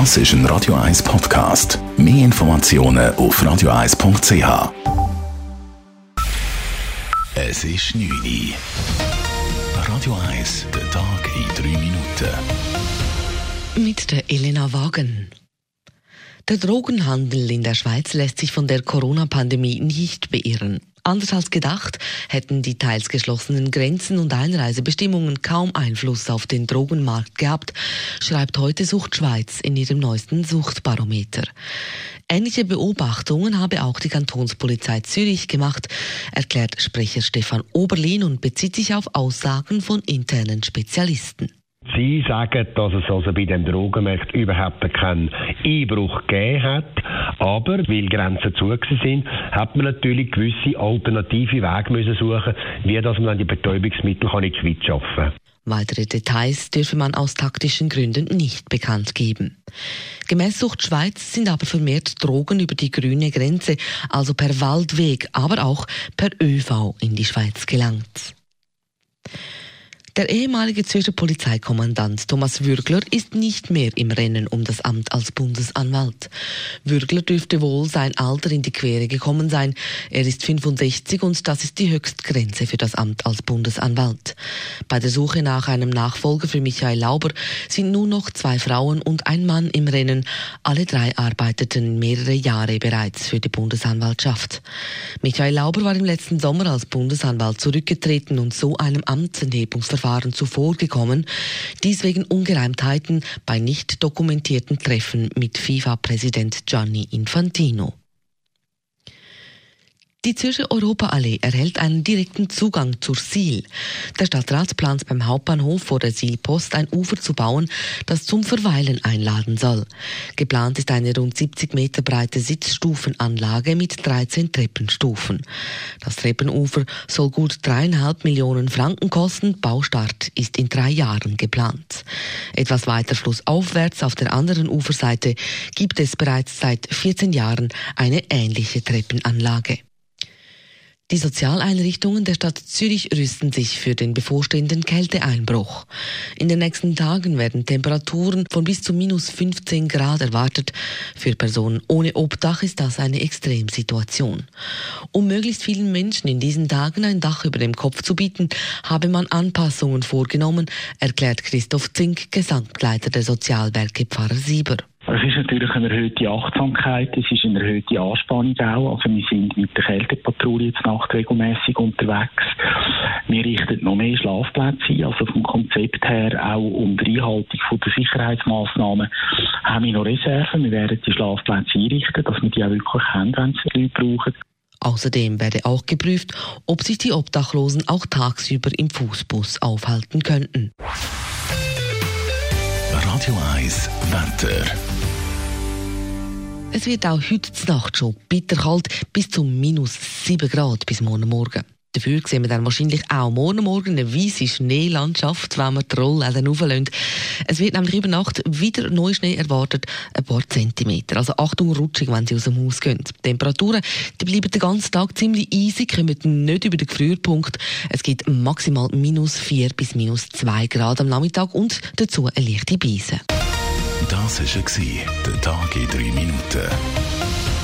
Das ist ein Radio 1 Podcast. Mehr Informationen auf radio1.ch. Es ist 9 Uhr. Radio 1, der Tag in 3 Minuten. Mit der Elena Wagen. Der Drogenhandel in der Schweiz lässt sich von der Corona-Pandemie nicht beirren. Anders als gedacht hätten die teils geschlossenen Grenzen und Einreisebestimmungen kaum Einfluss auf den Drogenmarkt gehabt, schreibt heute Sucht Schweiz in ihrem neuesten Suchtbarometer. Ähnliche Beobachtungen habe auch die Kantonspolizei Zürich gemacht, erklärt Sprecher Stefan Oberlin und bezieht sich auf Aussagen von internen Spezialisten. Sie sagen, dass es also bei dem Drogenmarkt überhaupt keinen Einbruch gegeben hat. Aber weil Grenzen zu sind, hat man natürlich gewisse alternative Wege müssen suchen, wie dass man die Betäubungsmittel in die Schweiz schaffen kann. Weitere Details dürfe man aus taktischen Gründen nicht bekannt geben. Gemäss Sucht Schweiz sind aber vermehrt Drogen über die grüne Grenze, also per Waldweg, aber auch per ÖV in die Schweiz gelangt. Der ehemalige Zürcher Polizeikommandant Thomas Würgler ist nicht mehr im Rennen um das Amt als Bundesanwalt. Würgler dürfte wohl sein Alter in die Quere gekommen sein. Er ist 65 und das ist die Höchstgrenze für das Amt als Bundesanwalt. Bei der Suche nach einem Nachfolger für Michael Lauber sind nur noch zwei Frauen und ein Mann im Rennen. Alle drei arbeiteten mehrere Jahre bereits für die Bundesanwaltschaft. Michael Lauber war im letzten Sommer als Bundesanwalt zurückgetreten und so einem Amtsenthebungsverfahren Verfahren zuvorgekommen, dies wegen Ungereimtheiten bei nicht dokumentierten Treffen mit FIFA-Präsident Gianni Infantino. Die Zürcher Europaallee erhält einen direkten Zugang zur Siel. Der Stadtrat plant beim Hauptbahnhof vor der Sielpost ein Ufer zu bauen, das zum Verweilen einladen soll. Geplant ist eine rund 70 Meter breite Sitzstufenanlage mit 13 Treppenstufen. Das Treppenufer soll gut dreieinhalb Millionen Franken kosten. Baustart ist in drei Jahren geplant. Etwas weiter flussaufwärts auf der anderen Uferseite gibt es bereits seit 14 Jahren eine ähnliche Treppenanlage. Die Sozialeinrichtungen der Stadt Zürich rüsten sich für den bevorstehenden Kälteeinbruch. In den nächsten Tagen werden Temperaturen von bis zu minus 15 Grad erwartet. Für Personen ohne Obdach ist das eine Extremsituation. Um möglichst vielen Menschen in diesen Tagen ein Dach über dem Kopf zu bieten, habe man Anpassungen vorgenommen, erklärt Christoph Zink, Gesamtleiter der Sozialwerke Pfarrer Sieber. Es ist natürlich eine erhöhte Achtsamkeit, es ist eine erhöhte Anspannung auch. Also wir sind mit der Kältepatrouille jetzt Nacht regelmäßig unterwegs. Wir richten noch mehr Schlafplätze ein. Also vom Konzept her auch um die Einhaltung der Sicherheitsmaßnahmen haben wir noch Reserven. Wir werden die Schlafplätze einrichten, dass wir die auch wirklich haben, wenn sie Leute brauchen. Außerdem werde auch geprüft, ob sich die Obdachlosen auch tagsüber im Fußbus aufhalten könnten. Radio 1 Wetter. Es wird auch heute Nacht schon bitterkalt bis zu minus 7 Grad bis morgen Morgen. Dafür sehen wir dann wahrscheinlich auch morgen Morgen eine weiße Schneelandschaft, wenn wir die Rolle dann rauflassen. Es wird nämlich über Nacht wieder Neuschnee erwartet, ein paar Zentimeter. Also Achtung, rutschig, wenn Sie aus dem Haus gehen. Die Temperaturen die bleiben den ganzen Tag ziemlich easy, kommen nicht über den Gefrierpunkt. Es gibt maximal minus 4 bis minus 2 Grad am Nachmittag und dazu eine leichte Beise. Das war der Tag in 3 Minuten.